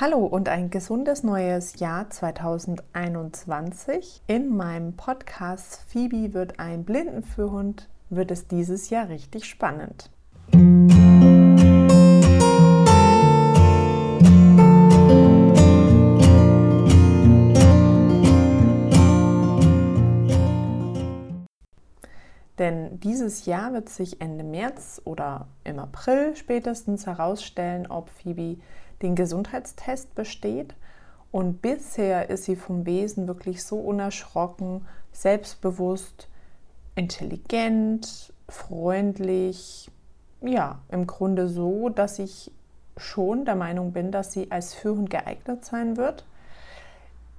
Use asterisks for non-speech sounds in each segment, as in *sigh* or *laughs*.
Hallo und ein gesundes neues Jahr 2021. In meinem Podcast Phoebe wird ein Blindenführhund wird es dieses Jahr richtig spannend. Denn dieses Jahr wird sich Ende März oder im April spätestens herausstellen, ob Phoebe den Gesundheitstest besteht. Und bisher ist sie vom Wesen wirklich so unerschrocken, selbstbewusst, intelligent, freundlich. Ja, im Grunde so, dass ich schon der Meinung bin, dass sie als Führhund geeignet sein wird.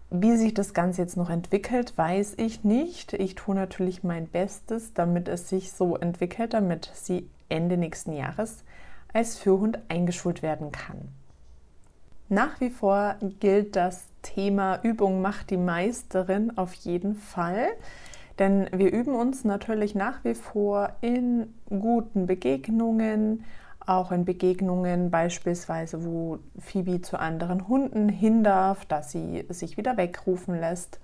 Wie sich das Ganze jetzt noch entwickelt, weiß ich nicht. Ich tue natürlich mein Bestes, damit es sich so entwickelt, damit sie Ende nächsten Jahres als Führhund eingeschult werden kann. Nach wie vor gilt das Thema Übung macht die Meisterin auf jeden Fall. Denn wir üben uns natürlich nach wie vor in guten Begegnungen, auch in Begegnungen beispielsweise, wo Phoebe zu anderen Hunden hin darf, dass sie sich wieder wegrufen lässt.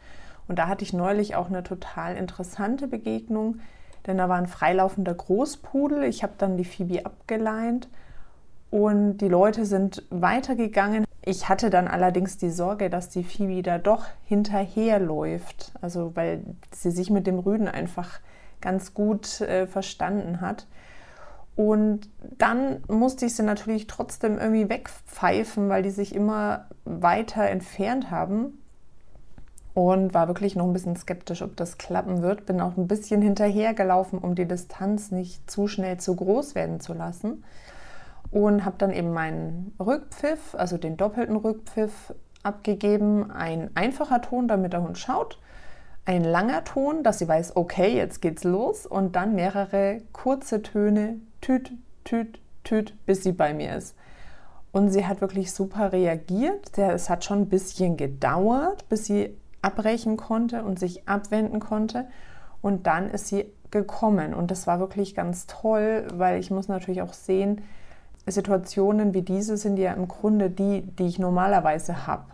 Und da hatte ich neulich auch eine total interessante Begegnung, denn da war ein freilaufender Großpudel. Ich habe dann die Phoebe abgeleint und die Leute sind weitergegangen, ich hatte dann allerdings die Sorge, dass die Phoebe da doch hinterherläuft, also weil sie sich mit dem Rüden einfach ganz gut äh, verstanden hat. Und dann musste ich sie natürlich trotzdem irgendwie wegpfeifen, weil die sich immer weiter entfernt haben. Und war wirklich noch ein bisschen skeptisch, ob das klappen wird. Bin auch ein bisschen hinterhergelaufen, um die Distanz nicht zu schnell zu groß werden zu lassen und habe dann eben meinen Rückpfiff, also den doppelten Rückpfiff abgegeben. Ein einfacher Ton, damit der Hund schaut. Ein langer Ton, dass sie weiß, okay, jetzt geht's los. Und dann mehrere kurze Töne, tüt, tüt, tüt, bis sie bei mir ist. Und sie hat wirklich super reagiert. Es hat schon ein bisschen gedauert, bis sie abbrechen konnte und sich abwenden konnte. Und dann ist sie gekommen. Und das war wirklich ganz toll, weil ich muss natürlich auch sehen, Situationen wie diese sind ja im Grunde die, die ich normalerweise habe.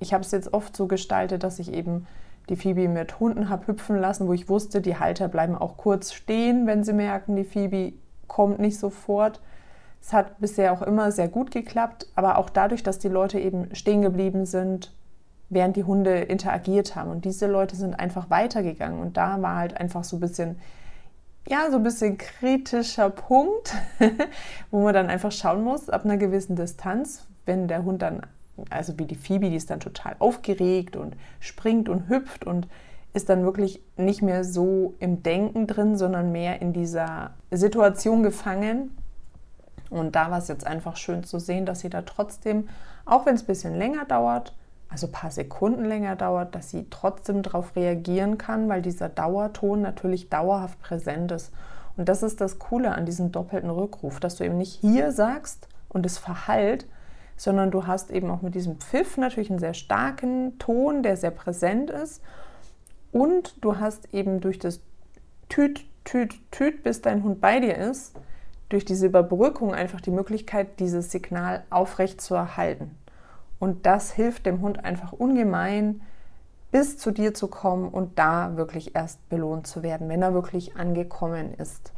Ich habe es jetzt oft so gestaltet, dass ich eben die Phoebe mit Hunden habe hüpfen lassen, wo ich wusste, die Halter bleiben auch kurz stehen, wenn sie merken, die Phoebe kommt nicht sofort. Es hat bisher auch immer sehr gut geklappt, aber auch dadurch, dass die Leute eben stehen geblieben sind, während die Hunde interagiert haben. Und diese Leute sind einfach weitergegangen. Und da war halt einfach so ein bisschen ja, so ein bisschen kritischer Punkt, *laughs* wo man dann einfach schauen muss, ab einer gewissen Distanz, wenn der Hund dann, also wie die Phoebe, die ist dann total aufgeregt und springt und hüpft und ist dann wirklich nicht mehr so im Denken drin, sondern mehr in dieser Situation gefangen. Und da war es jetzt einfach schön zu sehen, dass sie da trotzdem, auch wenn es ein bisschen länger dauert, also ein paar Sekunden länger dauert, dass sie trotzdem darauf reagieren kann, weil dieser Dauerton natürlich dauerhaft präsent ist. Und das ist das Coole an diesem doppelten Rückruf, dass du eben nicht hier sagst und es verhallt, sondern du hast eben auch mit diesem Pfiff natürlich einen sehr starken Ton, der sehr präsent ist. Und du hast eben durch das Tüt, Tüt, Tüt, bis dein Hund bei dir ist, durch diese Überbrückung einfach die Möglichkeit, dieses Signal aufrecht zu erhalten. Und das hilft dem Hund einfach ungemein, bis zu dir zu kommen und da wirklich erst belohnt zu werden, wenn er wirklich angekommen ist.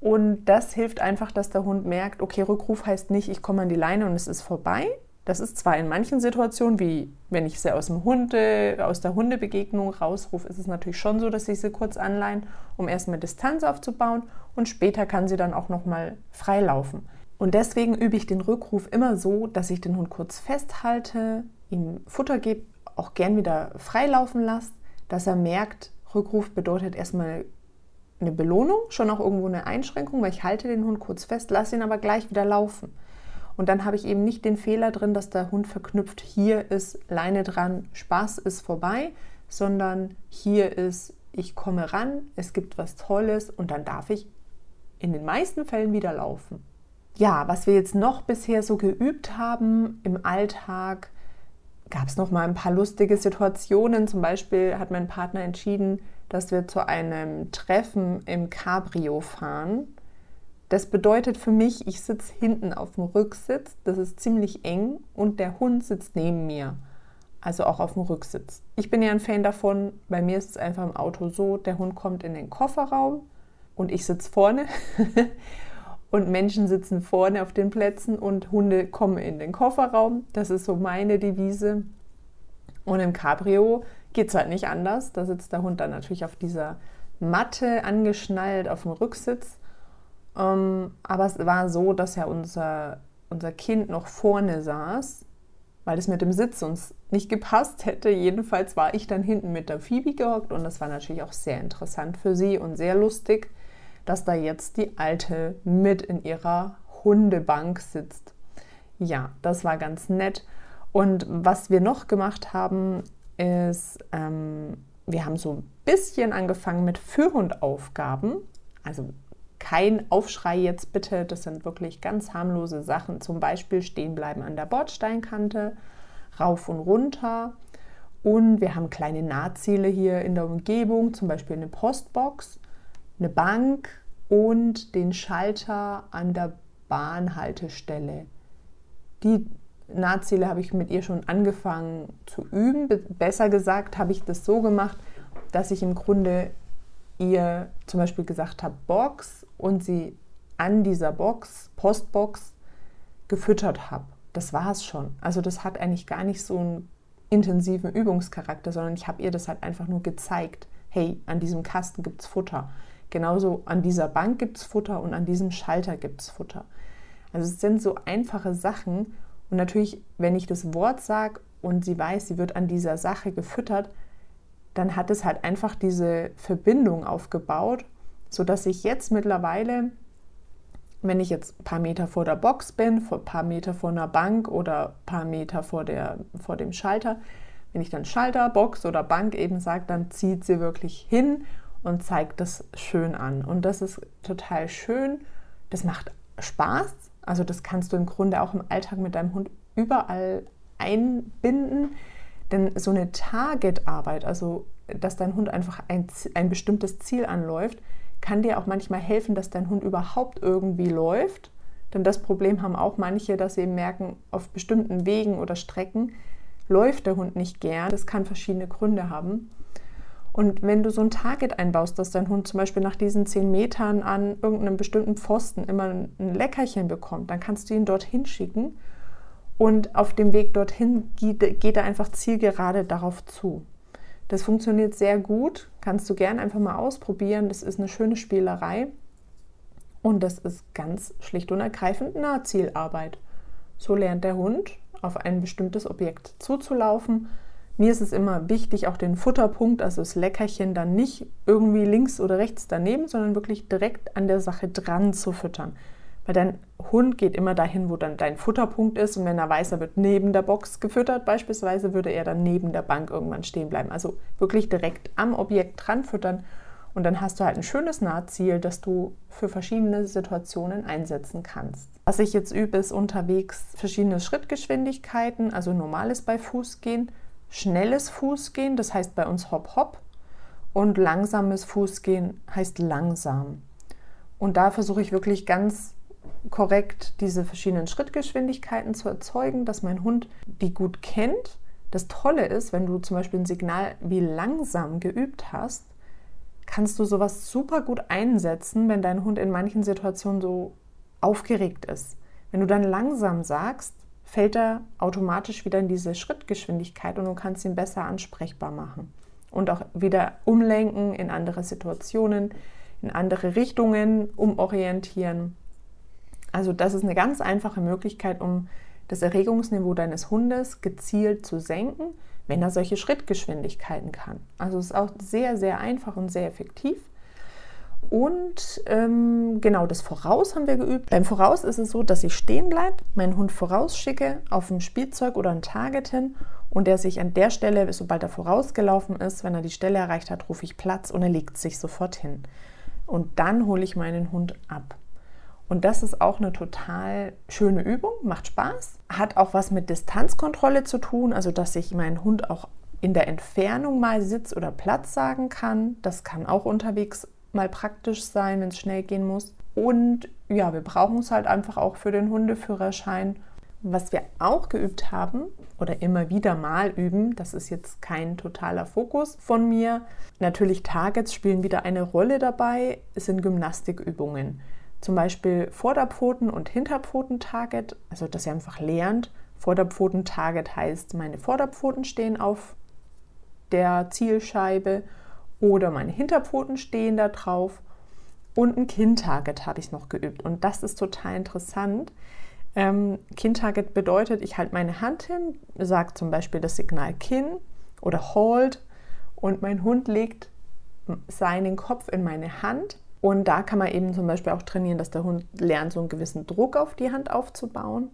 Und das hilft einfach, dass der Hund merkt, okay, Rückruf heißt nicht, ich komme an die Leine und es ist vorbei. Das ist zwar in manchen Situationen, wie wenn ich sie aus dem Hunde, aus der Hundebegegnung rausrufe, ist es natürlich schon so, dass ich sie kurz anleihen, um erstmal Distanz aufzubauen und später kann sie dann auch nochmal freilaufen. Und deswegen übe ich den Rückruf immer so, dass ich den Hund kurz festhalte, ihm Futter gebe, auch gern wieder freilaufen lasse, dass er merkt, Rückruf bedeutet erstmal eine Belohnung, schon auch irgendwo eine Einschränkung, weil ich halte den Hund kurz fest, lasse ihn aber gleich wieder laufen. Und dann habe ich eben nicht den Fehler drin, dass der Hund verknüpft, hier ist Leine dran, Spaß ist vorbei, sondern hier ist, ich komme ran, es gibt was Tolles und dann darf ich in den meisten Fällen wieder laufen ja, was wir jetzt noch bisher so geübt haben im Alltag, gab es noch mal ein paar lustige Situationen. Zum Beispiel hat mein Partner entschieden, dass wir zu einem Treffen im Cabrio fahren. Das bedeutet für mich, ich sitze hinten auf dem Rücksitz, das ist ziemlich eng und der Hund sitzt neben mir, also auch auf dem Rücksitz. Ich bin ja ein Fan davon, bei mir ist es einfach im Auto so, der Hund kommt in den Kofferraum und ich sitze vorne *laughs* und Menschen sitzen vorne auf den Plätzen und Hunde kommen in den Kofferraum. Das ist so meine Devise. Und im Cabrio geht es halt nicht anders. Da sitzt der Hund dann natürlich auf dieser Matte angeschnallt auf dem Rücksitz. Ähm, aber es war so, dass ja unser, unser Kind noch vorne saß, weil es mit dem Sitz uns nicht gepasst hätte. Jedenfalls war ich dann hinten mit der Phoebe gehockt und das war natürlich auch sehr interessant für sie und sehr lustig dass da jetzt die Alte mit in ihrer Hundebank sitzt. Ja, das war ganz nett. Und was wir noch gemacht haben, ist, ähm, wir haben so ein bisschen angefangen mit Führhundaufgaben. Also kein Aufschrei jetzt bitte, das sind wirklich ganz harmlose Sachen. Zum Beispiel stehen bleiben an der Bordsteinkante, rauf und runter. Und wir haben kleine Nahziele hier in der Umgebung, zum Beispiel eine Postbox eine Bank und den Schalter an der Bahnhaltestelle. Die Nahziele habe ich mit ihr schon angefangen zu üben. Besser gesagt habe ich das so gemacht, dass ich im Grunde ihr zum Beispiel gesagt habe Box und sie an dieser Box, Postbox, gefüttert habe. Das war es schon. Also das hat eigentlich gar nicht so einen intensiven Übungscharakter, sondern ich habe ihr das halt einfach nur gezeigt. Hey, an diesem Kasten gibt es Futter. Genauso an dieser Bank gibt es Futter und an diesem Schalter gibt es Futter. Also es sind so einfache Sachen. Und natürlich, wenn ich das Wort sage und sie weiß, sie wird an dieser Sache gefüttert, dann hat es halt einfach diese Verbindung aufgebaut, sodass ich jetzt mittlerweile, wenn ich jetzt ein paar Meter vor der Box bin, ein paar Meter vor einer Bank oder ein paar Meter vor, der, vor dem Schalter, wenn ich dann Schalter, Box oder Bank eben sage, dann zieht sie wirklich hin und zeigt das schön an. Und das ist total schön. Das macht Spaß. Also das kannst du im Grunde auch im Alltag mit deinem Hund überall einbinden. Denn so eine Target-Arbeit, also dass dein Hund einfach ein, ein bestimmtes Ziel anläuft, kann dir auch manchmal helfen, dass dein Hund überhaupt irgendwie läuft. Denn das Problem haben auch manche, dass sie merken, auf bestimmten Wegen oder Strecken läuft der Hund nicht gern. Das kann verschiedene Gründe haben. Und wenn du so ein Target einbaust, dass dein Hund zum Beispiel nach diesen zehn Metern an irgendeinem bestimmten Pfosten immer ein Leckerchen bekommt, dann kannst du ihn dorthin schicken und auf dem Weg dorthin geht, er einfach zielgerade darauf zu. Das funktioniert sehr gut, kannst du gerne einfach mal ausprobieren. Das ist eine schöne Spielerei und das ist ganz schlicht und ergreifend Nahzielarbeit. So lernt der Hund auf ein bestimmtes Objekt zuzulaufen mir ist es immer wichtig, auch den Futterpunkt, also das Leckerchen, dann nicht irgendwie links oder rechts daneben, sondern wirklich direkt an der Sache dran zu füttern. Weil dein Hund geht immer dahin, wo dann dein Futterpunkt ist. Und wenn er weiß, er wird neben der Box gefüttert, beispielsweise, würde er dann neben der Bank irgendwann stehen bleiben. Also wirklich direkt am Objekt dran füttern. Und dann hast du halt ein schönes Nahziel, das du für verschiedene Situationen einsetzen kannst. Was ich jetzt übe, ist unterwegs verschiedene Schrittgeschwindigkeiten, also normales bei Fuß gehen schnelles Fußgehen, das heißt bei uns Hop Hop. Und langsames Fußgehen heißt langsam. Und da versuche ich wirklich ganz korrekt diese verschiedenen Schrittgeschwindigkeiten zu erzeugen, dass mein Hund die gut kennt. Das Tolle ist, wenn du zum Beispiel ein Signal wie langsam geübt hast, kannst du sowas super gut einsetzen, wenn dein Hund in manchen Situationen so aufgeregt ist. Wenn du dann langsam sagst, fällt er automatisch wieder in diese Schrittgeschwindigkeit und du kannst ihn besser ansprechbar machen. Und auch wieder umlenken in andere Situationen, in andere Richtungen, umorientieren. Also das ist eine ganz einfache Möglichkeit, um das Erregungsniveau deines Hundes gezielt zu senken, wenn er solche Schrittgeschwindigkeiten kann. Also es ist auch sehr, sehr einfach und sehr effektiv. Und ähm, genau das Voraus haben wir geübt. Beim Voraus ist es so, dass ich stehen bleibe, meinen Hund vorausschicke auf ein Spielzeug oder ein Target hin und der sich an der Stelle, sobald er vorausgelaufen ist, wenn er die Stelle erreicht hat, rufe ich Platz und er legt sich sofort hin. Und dann hole ich meinen Hund ab. Und das ist auch eine total schöne Übung, macht Spaß, hat auch was mit Distanzkontrolle zu tun, also dass ich meinen Hund auch in der Entfernung mal Sitz oder Platz sagen kann. Das kann auch unterwegs mal praktisch sein, wenn es schnell gehen muss. Und ja, wir brauchen es halt einfach auch für den Hundeführerschein. Was wir auch geübt haben oder immer wieder mal üben, das ist jetzt kein totaler Fokus von mir. Natürlich Targets spielen wieder eine Rolle dabei, es sind Gymnastikübungen. Zum Beispiel Vorderpfoten- und Hinterpfoten-Target, also dass ihr einfach lernt. Vorderpfoten-Target heißt, meine Vorderpfoten stehen auf der Zielscheibe oder meine Hinterpfoten stehen da drauf. Und ein Kinn-Target habe ich noch geübt. Und das ist total interessant. Ähm, Kinn-Target bedeutet, ich halte meine Hand hin, sage zum Beispiel das Signal Kinn oder Hold und mein Hund legt seinen Kopf in meine Hand und da kann man eben zum Beispiel auch trainieren, dass der Hund lernt, so einen gewissen Druck auf die Hand aufzubauen,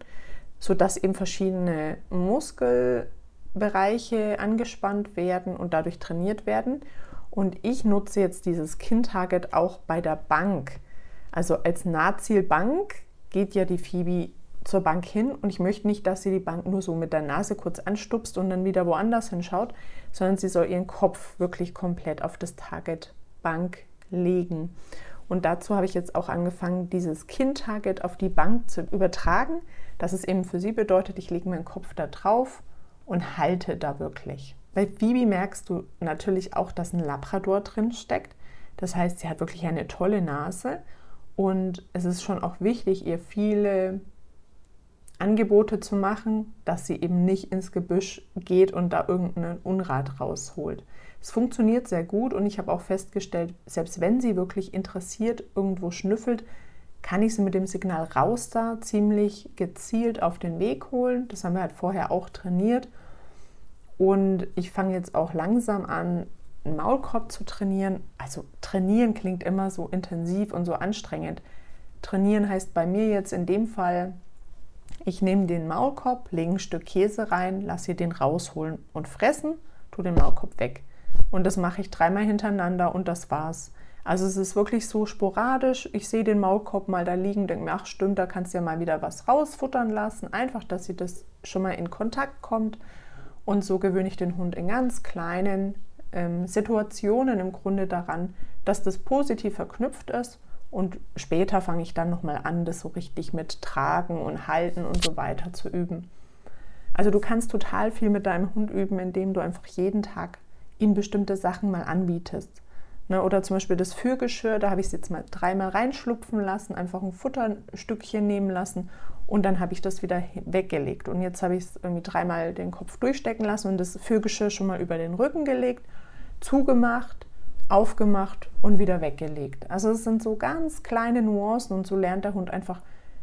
sodass eben verschiedene Muskelbereiche angespannt werden und dadurch trainiert werden. Und ich nutze jetzt dieses Kin-Target auch bei der Bank. Also als Nahzielbank geht ja die Phoebe zur Bank hin und ich möchte nicht, dass sie die Bank nur so mit der Nase kurz anstupst und dann wieder woanders hinschaut, sondern sie soll ihren Kopf wirklich komplett auf das Target Bank legen. Und dazu habe ich jetzt auch angefangen, dieses Kind-Target auf die Bank zu übertragen, dass es eben für sie bedeutet, ich lege meinen Kopf da drauf und halte da wirklich. Bei Phoebe merkst du natürlich auch, dass ein Labrador drin steckt. Das heißt, sie hat wirklich eine tolle Nase und es ist schon auch wichtig, ihr viele Angebote zu machen, dass sie eben nicht ins Gebüsch geht und da irgendeinen Unrat rausholt. Es funktioniert sehr gut und ich habe auch festgestellt, selbst wenn sie wirklich interessiert irgendwo schnüffelt, kann ich sie mit dem Signal raus da ziemlich gezielt auf den Weg holen. Das haben wir halt vorher auch trainiert. Und ich fange jetzt auch langsam an, einen Maulkorb zu trainieren. Also trainieren klingt immer so intensiv und so anstrengend. Trainieren heißt bei mir jetzt in dem Fall, ich nehme den Maulkorb, lege ein Stück Käse rein, lasse den rausholen und fressen, tue den Maulkorb weg. Und das mache ich dreimal hintereinander und das war's. Also es ist wirklich so sporadisch. Ich sehe den Maulkorb mal da liegen, denke mir, ach stimmt, da kannst du ja mal wieder was rausfuttern lassen. Einfach, dass sie das schon mal in Kontakt kommt. Und so gewöhne ich den Hund in ganz kleinen ähm, Situationen im Grunde daran, dass das positiv verknüpft ist. Und später fange ich dann nochmal an, das so richtig mit Tragen und Halten und so weiter zu üben. Also du kannst total viel mit deinem Hund üben, indem du einfach jeden Tag ihm bestimmte Sachen mal anbietest. Ne, oder zum Beispiel das Fürgeschirr, da habe ich es jetzt mal dreimal reinschlupfen lassen, einfach ein Futterstückchen nehmen lassen und dann habe ich das wieder weggelegt. Und jetzt habe ich es irgendwie dreimal den Kopf durchstecken lassen und das Fürgeschirr schon mal über den Rücken gelegt, zugemacht, aufgemacht und wieder weggelegt. Also es sind so ganz kleine Nuancen und so lernt der Hund einfach,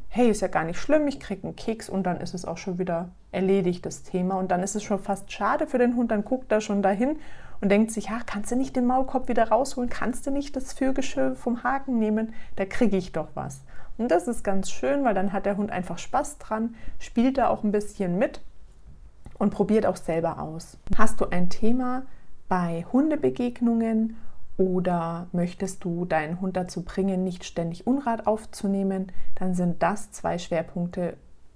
hey, ist ja gar nicht schlimm, ich kriege einen Keks und dann ist es auch schon wieder erledigt, das Thema. Und dann ist es schon fast schade für den Hund, dann guckt er schon dahin und denkt sich, ja, kannst du nicht den Maulkorb wieder rausholen? Kannst du nicht das Fürgeschirr vom Haken nehmen? Da kriege ich doch was. Und das ist ganz schön, weil dann hat der Hund einfach Spaß dran, spielt da auch ein bisschen mit und probiert auch selber aus. Hast du ein Thema bei Hundebegegnungen oder möchtest du deinen Hund dazu bringen, nicht ständig Unrat aufzunehmen, dann sind das zwei Schwerpunkte,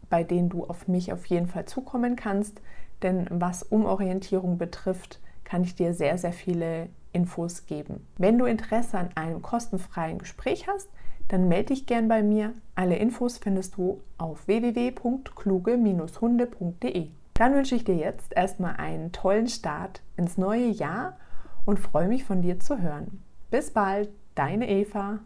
bei denen du auf mich auf jeden Fall zukommen kannst. Denn was Umorientierung betrifft, kann ich dir sehr, sehr viele Infos geben. Wenn du Interesse an einem kostenfreien Gespräch hast, dann melde dich gern bei mir. Alle Infos findest du auf www.kluge-hunde.de. Dann wünsche ich dir jetzt erstmal einen tollen Start ins neue Jahr und freue mich von dir zu hören. Bis bald, deine Eva.